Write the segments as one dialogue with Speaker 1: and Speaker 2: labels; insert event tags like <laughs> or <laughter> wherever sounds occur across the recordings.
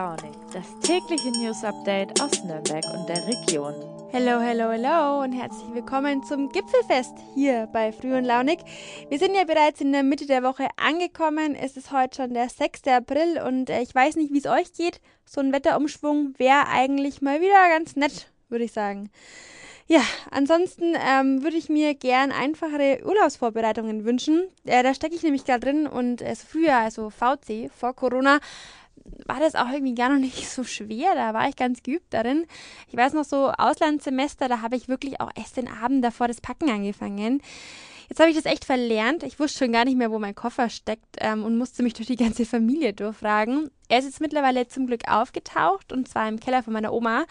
Speaker 1: Launig, das tägliche News Update aus Nürnberg und der Region.
Speaker 2: Hallo, hallo, hallo und herzlich willkommen zum Gipfelfest hier bei Früh und Launig. Wir sind ja bereits in der Mitte der Woche angekommen. Es ist heute schon der 6. April und äh, ich weiß nicht, wie es euch geht. So ein Wetterumschwung wäre eigentlich mal wieder ganz nett, würde ich sagen. Ja, ansonsten ähm, würde ich mir gern einfachere Urlaubsvorbereitungen wünschen. Äh, da stecke ich nämlich gerade drin und äh, früher, also VC, vor Corona, war das auch irgendwie gar noch nicht <laughs> so schwer. Da war ich ganz geübt darin. Ich weiß noch so, Auslandssemester, da habe ich wirklich auch erst den Abend davor das Packen angefangen. Jetzt habe ich das echt verlernt. Ich wusste schon gar nicht mehr, wo mein Koffer steckt ähm, und musste mich <laughs> durch die ganze Familie durchfragen. Er ist jetzt mittlerweile zum Glück aufgetaucht und zwar im Keller von meiner Oma.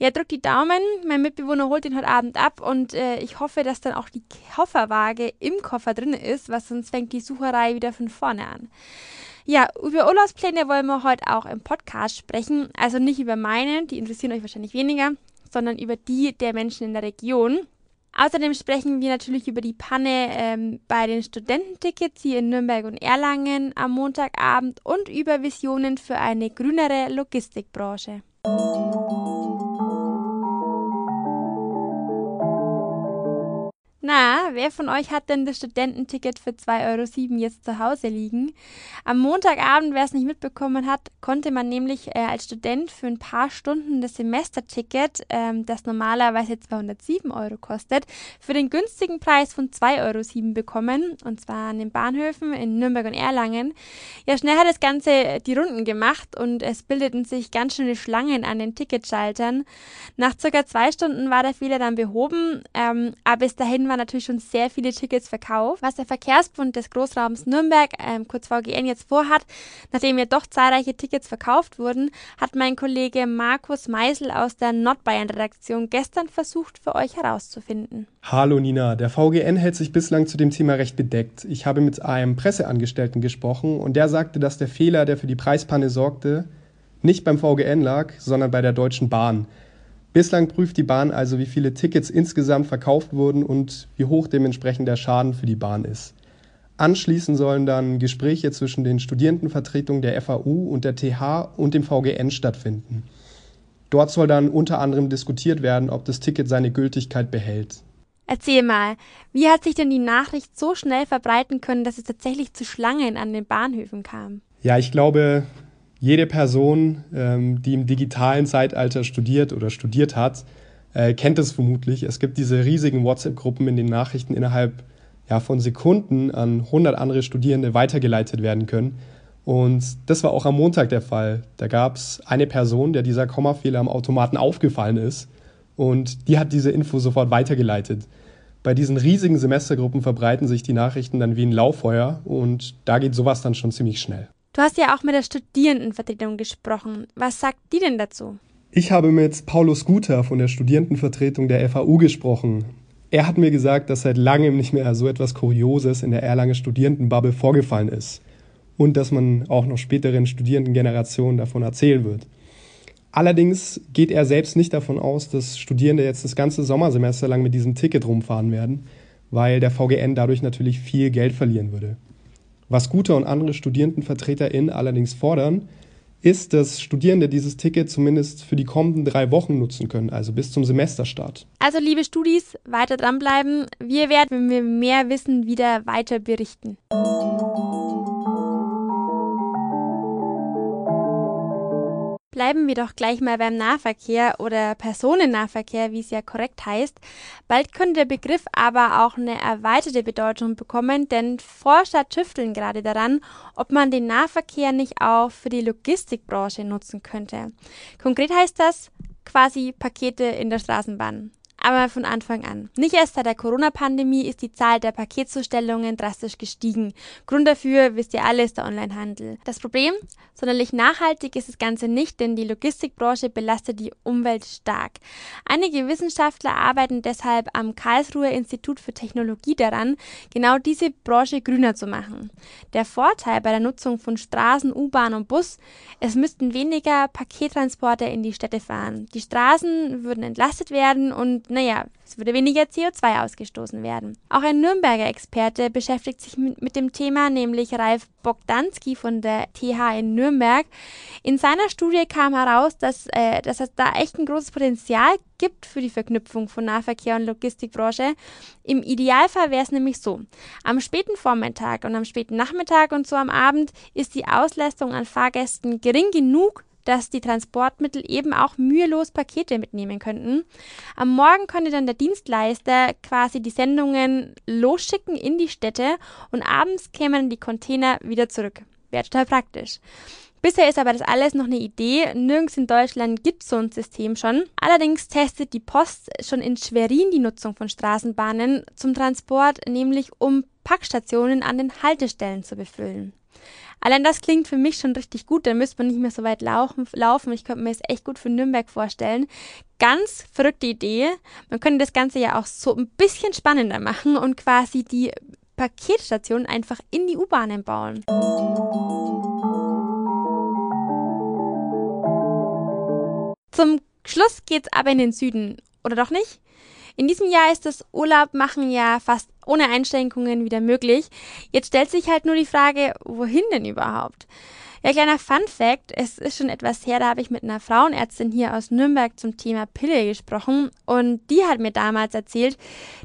Speaker 2: Ja, drückt die Daumen. Mein Mitbewohner holt ihn heute Abend ab und äh, ich hoffe, dass dann auch die Kofferwaage im Koffer drin ist, was sonst fängt die Sucherei wieder von vorne an. Ja, über Urlaubspläne wollen wir heute auch im Podcast sprechen. Also nicht über meine, die interessieren euch wahrscheinlich weniger, sondern über die der Menschen in der Region. Außerdem sprechen wir natürlich über die Panne ähm, bei den Studententickets hier in Nürnberg und Erlangen am Montagabend und über Visionen für eine grünere Logistikbranche. Na, wer von euch hat denn das Studententicket für 2,07 Euro jetzt zu Hause liegen? Am Montagabend, wer es nicht mitbekommen hat, konnte man nämlich äh, als Student für ein paar Stunden das Semesterticket, ähm, das normalerweise 207 Euro kostet, für den günstigen Preis von 2,07 Euro bekommen. Und zwar an den Bahnhöfen in Nürnberg und Erlangen. Ja, schnell hat das Ganze äh, die Runden gemacht und es bildeten sich ganz schöne Schlangen an den Ticketschaltern. Nach circa zwei Stunden war der Fehler dann behoben, ähm, aber bis dahin waren natürlich schon sehr viele Tickets verkauft. Was der Verkehrsbund des Großraums Nürnberg, ähm, kurz VGN, jetzt vorhat, nachdem ja doch zahlreiche Tickets verkauft wurden, hat mein Kollege Markus Meisel aus der Nordbayern-Redaktion gestern versucht, für euch herauszufinden.
Speaker 3: Hallo Nina, der VGN hält sich bislang zu dem Thema recht bedeckt. Ich habe mit einem Presseangestellten gesprochen und der sagte, dass der Fehler, der für die Preispanne sorgte, nicht beim VGN lag, sondern bei der Deutschen Bahn. Bislang prüft die Bahn also, wie viele Tickets insgesamt verkauft wurden und wie hoch dementsprechend der Schaden für die Bahn ist. Anschließend sollen dann Gespräche zwischen den Studierendenvertretungen der FAU und der TH und dem VGN stattfinden. Dort soll dann unter anderem diskutiert werden, ob das Ticket seine Gültigkeit behält.
Speaker 2: Erzähl mal, wie hat sich denn die Nachricht so schnell verbreiten können, dass es tatsächlich zu Schlangen an den Bahnhöfen kam?
Speaker 3: Ja, ich glaube, jede Person, ähm, die im digitalen Zeitalter studiert oder studiert hat, äh, kennt es vermutlich. Es gibt diese riesigen WhatsApp-Gruppen, in denen Nachrichten innerhalb ja, von Sekunden an 100 andere Studierende weitergeleitet werden können. Und das war auch am Montag der Fall. Da gab es eine Person, der dieser Kommafehler am Automaten aufgefallen ist und die hat diese Info sofort weitergeleitet. Bei diesen riesigen Semestergruppen verbreiten sich die Nachrichten dann wie ein Lauffeuer und da geht sowas dann schon ziemlich schnell.
Speaker 2: Du hast ja auch mit der Studierendenvertretung gesprochen. Was sagt die denn dazu?
Speaker 3: Ich habe mit Paulus Guter von der Studierendenvertretung der FAU gesprochen. Er hat mir gesagt, dass seit langem nicht mehr so etwas Kurioses in der Erlanger Studierendenbubble vorgefallen ist und dass man auch noch späteren Studierendengenerationen davon erzählen wird. Allerdings geht er selbst nicht davon aus, dass Studierende jetzt das ganze Sommersemester lang mit diesem Ticket rumfahren werden, weil der VGN dadurch natürlich viel Geld verlieren würde. Was Guter und andere StudierendenvertreterInnen allerdings fordern, ist, dass Studierende dieses Ticket zumindest für die kommenden drei Wochen nutzen können, also bis zum Semesterstart.
Speaker 2: Also liebe Studis, weiter dranbleiben. Wir werden, wenn wir mehr wissen, wieder weiter berichten. Bleiben wir doch gleich mal beim Nahverkehr oder Personennahverkehr, wie es ja korrekt heißt. Bald könnte der Begriff aber auch eine erweiterte Bedeutung bekommen, denn Forscher tüfteln gerade daran, ob man den Nahverkehr nicht auch für die Logistikbranche nutzen könnte. Konkret heißt das quasi Pakete in der Straßenbahn aber von Anfang an. Nicht erst seit der Corona-Pandemie ist die Zahl der Paketzustellungen drastisch gestiegen. Grund dafür, wisst ihr alle, ist der Onlinehandel. Das Problem? Sonderlich nachhaltig ist das Ganze nicht, denn die Logistikbranche belastet die Umwelt stark. Einige Wissenschaftler arbeiten deshalb am Karlsruher Institut für Technologie daran, genau diese Branche grüner zu machen. Der Vorteil bei der Nutzung von Straßen, U-Bahn und Bus, es müssten weniger Pakettransporter in die Städte fahren. Die Straßen würden entlastet werden und naja, es würde weniger CO2 ausgestoßen werden. Auch ein Nürnberger Experte beschäftigt sich mit, dem Thema, nämlich Ralf Bogdanski von der TH in Nürnberg. In seiner Studie kam heraus, dass, äh, dass es da echt ein großes Potenzial gibt für die Verknüpfung von Nahverkehr und Logistikbranche. Im Idealfall wäre es nämlich so. Am späten Vormittag und am späten Nachmittag und so am Abend ist die Auslastung an Fahrgästen gering genug, dass die Transportmittel eben auch mühelos Pakete mitnehmen könnten. Am Morgen konnte dann der Dienstleister quasi die Sendungen losschicken in die Städte und abends kämen die Container wieder zurück. Wäre total praktisch. Bisher ist aber das alles noch eine Idee. Nirgends in Deutschland gibt es so ein System schon. Allerdings testet die Post schon in Schwerin die Nutzung von Straßenbahnen zum Transport, nämlich um Packstationen an den Haltestellen zu befüllen. Allein das klingt für mich schon richtig gut, dann müsste man nicht mehr so weit laufen. Ich könnte mir das echt gut für Nürnberg vorstellen. Ganz verrückte Idee. Man könnte das Ganze ja auch so ein bisschen spannender machen und quasi die Paketstation einfach in die U-Bahnen bauen. Zum Schluss geht's aber in den Süden, oder doch nicht? In diesem Jahr ist das Urlaubmachen ja fast ohne Einschränkungen wieder möglich. Jetzt stellt sich halt nur die Frage, wohin denn überhaupt? Ja, kleiner Fun Fact, es ist schon etwas her, da habe ich mit einer Frauenärztin hier aus Nürnberg zum Thema Pille gesprochen und die hat mir damals erzählt,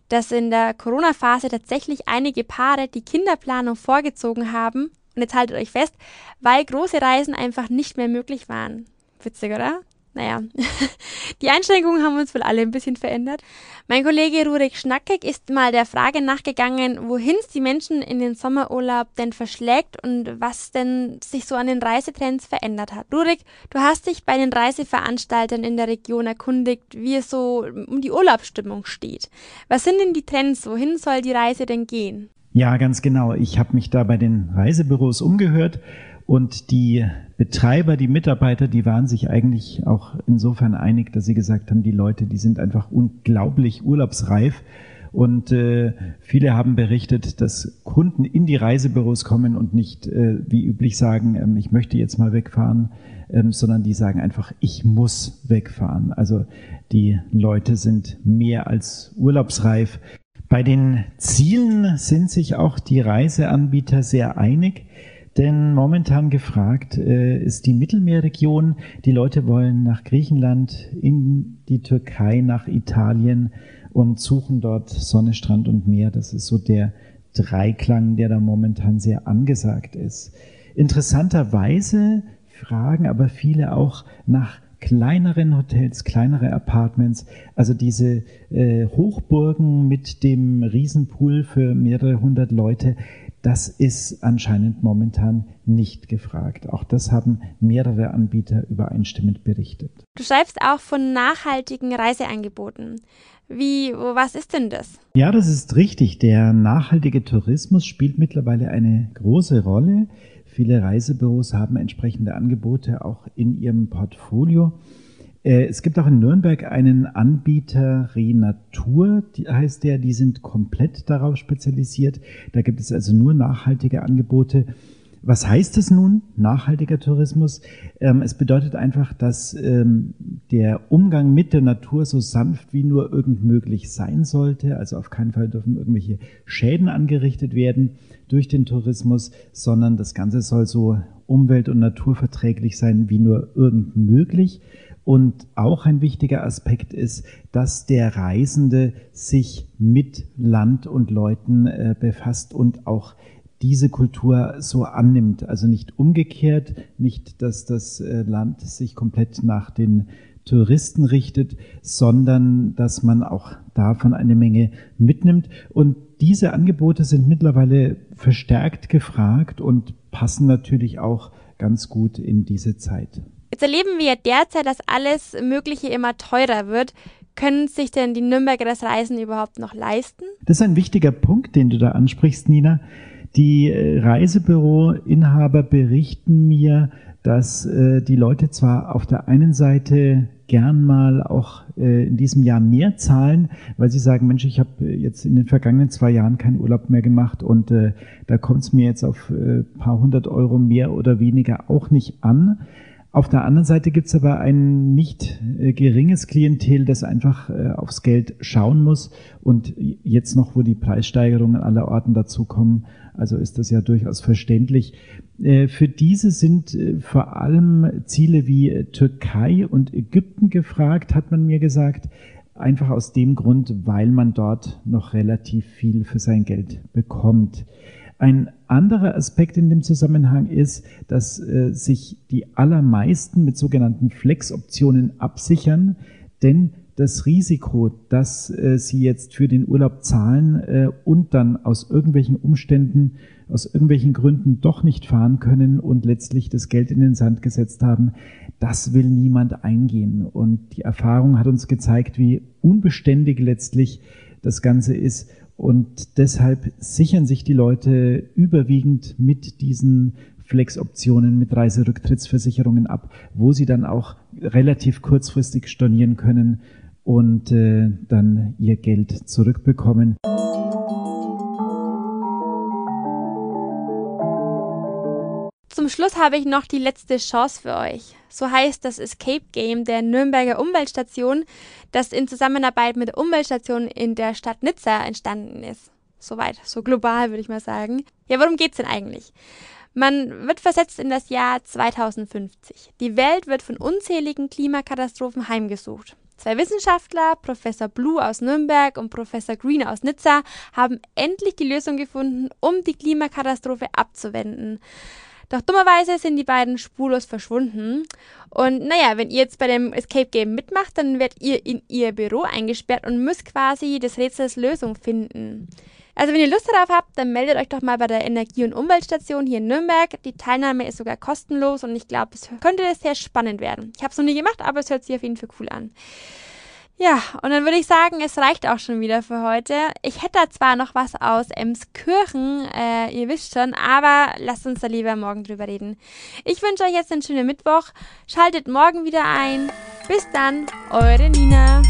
Speaker 2: dass in der Corona-Phase tatsächlich einige Paare die Kinderplanung vorgezogen haben und jetzt haltet euch fest, weil große Reisen einfach nicht mehr möglich waren. Witzig, oder? Naja, <laughs> die Einschränkungen haben uns wohl alle ein bisschen verändert. Mein Kollege Rurik Schnackig ist mal der Frage nachgegangen, wohin es die Menschen in den Sommerurlaub denn verschlägt und was denn sich so an den Reisetrends verändert hat. Rurik, du hast dich bei den Reiseveranstaltern in der Region erkundigt, wie es so um die Urlaubsstimmung steht. Was sind denn die Trends? Wohin soll die Reise denn gehen?
Speaker 4: Ja, ganz genau. Ich habe mich da bei den Reisebüros umgehört und die Betreiber, die Mitarbeiter, die waren sich eigentlich auch insofern einig, dass sie gesagt haben, die Leute, die sind einfach unglaublich urlaubsreif. Und äh, viele haben berichtet, dass Kunden in die Reisebüros kommen und nicht äh, wie üblich sagen, ähm, ich möchte jetzt mal wegfahren, ähm, sondern die sagen einfach, ich muss wegfahren. Also die Leute sind mehr als urlaubsreif. Bei den Zielen sind sich auch die Reiseanbieter sehr einig. Denn momentan gefragt äh, ist die Mittelmeerregion. Die Leute wollen nach Griechenland, in die Türkei, nach Italien und suchen dort Sonne, Strand und Meer. Das ist so der Dreiklang, der da momentan sehr angesagt ist. Interessanterweise fragen aber viele auch nach kleineren Hotels, kleinere Apartments, also diese äh, Hochburgen mit dem Riesenpool für mehrere hundert Leute, das ist anscheinend momentan nicht gefragt. Auch das haben mehrere Anbieter übereinstimmend berichtet.
Speaker 2: Du schreibst auch von nachhaltigen Reiseangeboten. Wie, was ist denn das?
Speaker 4: Ja, das ist richtig. Der nachhaltige Tourismus spielt mittlerweile eine große Rolle. Viele Reisebüros haben entsprechende Angebote auch in ihrem Portfolio. Äh, es gibt auch in Nürnberg einen Anbieter Renatur, die heißt der, die sind komplett darauf spezialisiert. Da gibt es also nur nachhaltige Angebote. Was heißt es nun, nachhaltiger Tourismus? Ähm, es bedeutet einfach, dass ähm, der Umgang mit der Natur so sanft wie nur irgend möglich sein sollte. Also auf keinen Fall dürfen irgendwelche Schäden angerichtet werden durch den Tourismus, sondern das Ganze soll so umwelt- und naturverträglich sein wie nur irgend möglich. Und auch ein wichtiger Aspekt ist, dass der Reisende sich mit Land und Leuten äh, befasst und auch diese Kultur so annimmt. Also nicht umgekehrt, nicht, dass das äh, Land sich komplett nach den Touristen richtet, sondern dass man auch davon eine Menge mitnimmt. Und diese Angebote sind mittlerweile verstärkt gefragt und passen natürlich auch ganz gut in diese Zeit.
Speaker 2: Jetzt erleben wir ja derzeit, dass alles Mögliche immer teurer wird. Können sich denn die Nürnberger das Reisen überhaupt noch leisten?
Speaker 4: Das ist ein wichtiger Punkt, den du da ansprichst, Nina. Die äh, Reisebüroinhaber berichten mir, dass äh, die Leute zwar auf der einen Seite gern mal auch äh, in diesem Jahr mehr zahlen, weil sie sagen, Mensch, ich habe jetzt in den vergangenen zwei Jahren keinen Urlaub mehr gemacht und äh, da kommt es mir jetzt auf äh, paar hundert Euro mehr oder weniger auch nicht an. Auf der anderen Seite gibt es aber ein nicht äh, geringes Klientel, das einfach äh, aufs Geld schauen muss. Und jetzt noch, wo die Preissteigerungen aller Orten dazukommen, also ist das ja durchaus verständlich. Äh, für diese sind vor allem Ziele wie Türkei und Ägypten gefragt, hat man mir gesagt. Einfach aus dem Grund, weil man dort noch relativ viel für sein Geld bekommt. Ein anderer Aspekt in dem Zusammenhang ist, dass äh, sich die allermeisten mit sogenannten Flex-Optionen absichern, denn das Risiko, dass äh, sie jetzt für den Urlaub zahlen äh, und dann aus irgendwelchen Umständen, aus irgendwelchen Gründen doch nicht fahren können und letztlich das Geld in den Sand gesetzt haben, das will niemand eingehen. Und die Erfahrung hat uns gezeigt, wie unbeständig letztlich das Ganze ist und deshalb sichern sich die Leute überwiegend mit diesen Flex-Optionen, mit Reiserücktrittsversicherungen ab, wo sie dann auch relativ kurzfristig stornieren können und äh, dann ihr Geld zurückbekommen.
Speaker 2: Zum Schluss habe ich noch die letzte Chance für euch. So heißt das Escape Game der Nürnberger Umweltstation, das in Zusammenarbeit mit der Umweltstation in der Stadt Nizza entstanden ist. Soweit, so global würde ich mal sagen. Ja, worum geht's denn eigentlich? Man wird versetzt in das Jahr 2050. Die Welt wird von unzähligen Klimakatastrophen heimgesucht. Zwei Wissenschaftler, Professor Blue aus Nürnberg und Professor Green aus Nizza, haben endlich die Lösung gefunden, um die Klimakatastrophe abzuwenden. Doch dummerweise sind die beiden spurlos verschwunden. Und naja, wenn ihr jetzt bei dem Escape Game mitmacht, dann werdet ihr in ihr Büro eingesperrt und müsst quasi des Rätsels Lösung finden. Also wenn ihr Lust darauf habt, dann meldet euch doch mal bei der Energie- und Umweltstation hier in Nürnberg. Die Teilnahme ist sogar kostenlos und ich glaube, es könnte sehr spannend werden. Ich habe es noch nie gemacht, aber es hört sich auf jeden Fall cool an. Ja, und dann würde ich sagen, es reicht auch schon wieder für heute. Ich hätte da zwar noch was aus Emskirchen, äh, ihr wisst schon, aber lasst uns da lieber morgen drüber reden. Ich wünsche euch jetzt einen schönen Mittwoch. Schaltet morgen wieder ein. Bis dann, eure Nina.